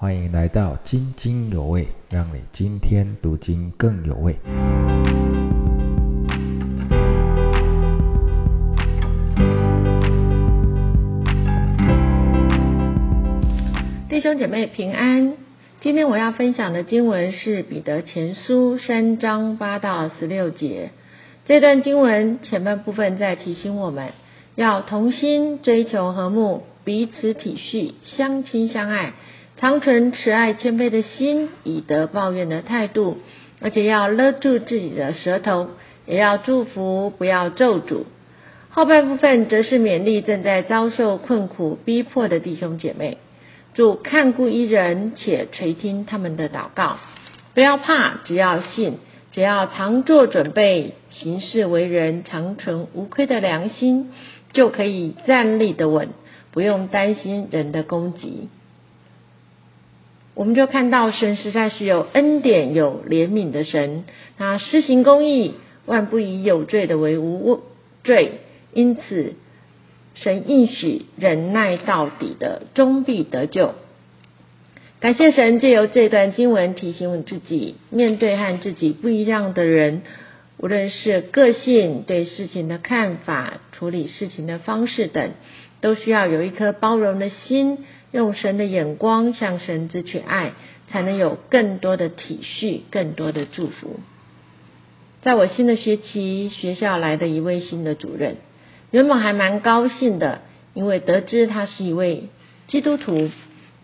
欢迎来到津津有味，让你今天读经更有味。弟兄姐妹平安，今天我要分享的经文是彼得前书三章八到十六节。这段经文前半部分在提醒我们要同心追求和睦，彼此体恤，相亲相爱，常存慈爱谦卑的心，以德报怨的态度，而且要勒住自己的舌头，也要祝福，不要咒诅。后半部分则是勉励正在遭受困苦逼迫的弟兄姐妹。主看顾一人，且垂听他们的祷告。不要怕，只要信，只要常做准备，行事为人常存无愧的良心，就可以站立的稳，不用担心人的攻击。我们就看到神实在是有恩典、有怜悯的神，他施行公义，万不以有罪的为无罪，因此。神应许忍耐到底的终必得救。感谢神借由这段经文提醒自己，面对和自己不一样的人，无论是个性、对事情的看法、处理事情的方式等，都需要有一颗包容的心，用神的眼光向神之去爱，才能有更多的体恤、更多的祝福。在我新的学期，学校来的一位新的主任。原本还蛮高兴的，因为得知他是一位基督徒，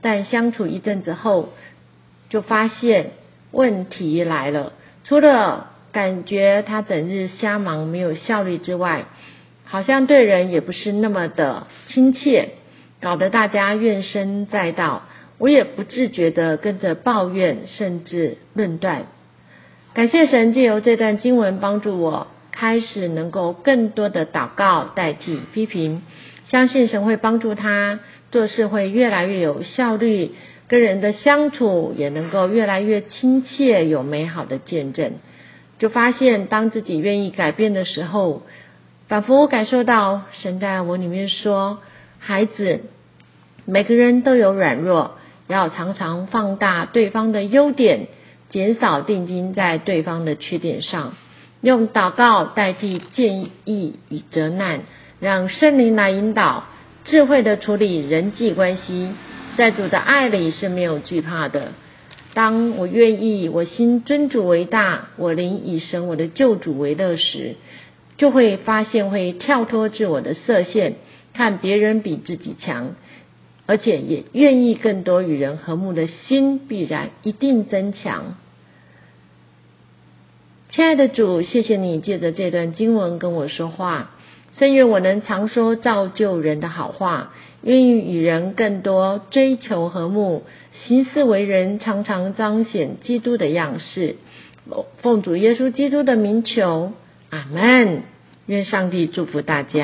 但相处一阵子后，就发现问题来了。除了感觉他整日瞎忙没有效率之外，好像对人也不是那么的亲切，搞得大家怨声载道。我也不自觉的跟着抱怨，甚至论断。感谢神借由这段经文帮助我。开始能够更多的祷告代替批评，相信神会帮助他做事会越来越有效率，跟人的相处也能够越来越亲切，有美好的见证。就发现当自己愿意改变的时候，仿佛感受到神在我里面说：“孩子，每个人都有软弱，要常常放大对方的优点，减少定睛在对方的缺点上。”用祷告代替建议与责难，让圣灵来引导，智慧的处理人际关系，在主的爱里是没有惧怕的。当我愿意，我心尊主为大，我灵以神我的救主为乐时，就会发现会跳脱自我的设限，看别人比自己强，而且也愿意更多与人和睦的心，必然一定增强。亲爱的主，谢谢你借着这段经文跟我说话，甚愿我能常说造就人的好话，愿意与人更多追求和睦，行事为人常常彰显基督的样式。奉主耶稣基督的名求，阿门。愿上帝祝福大家。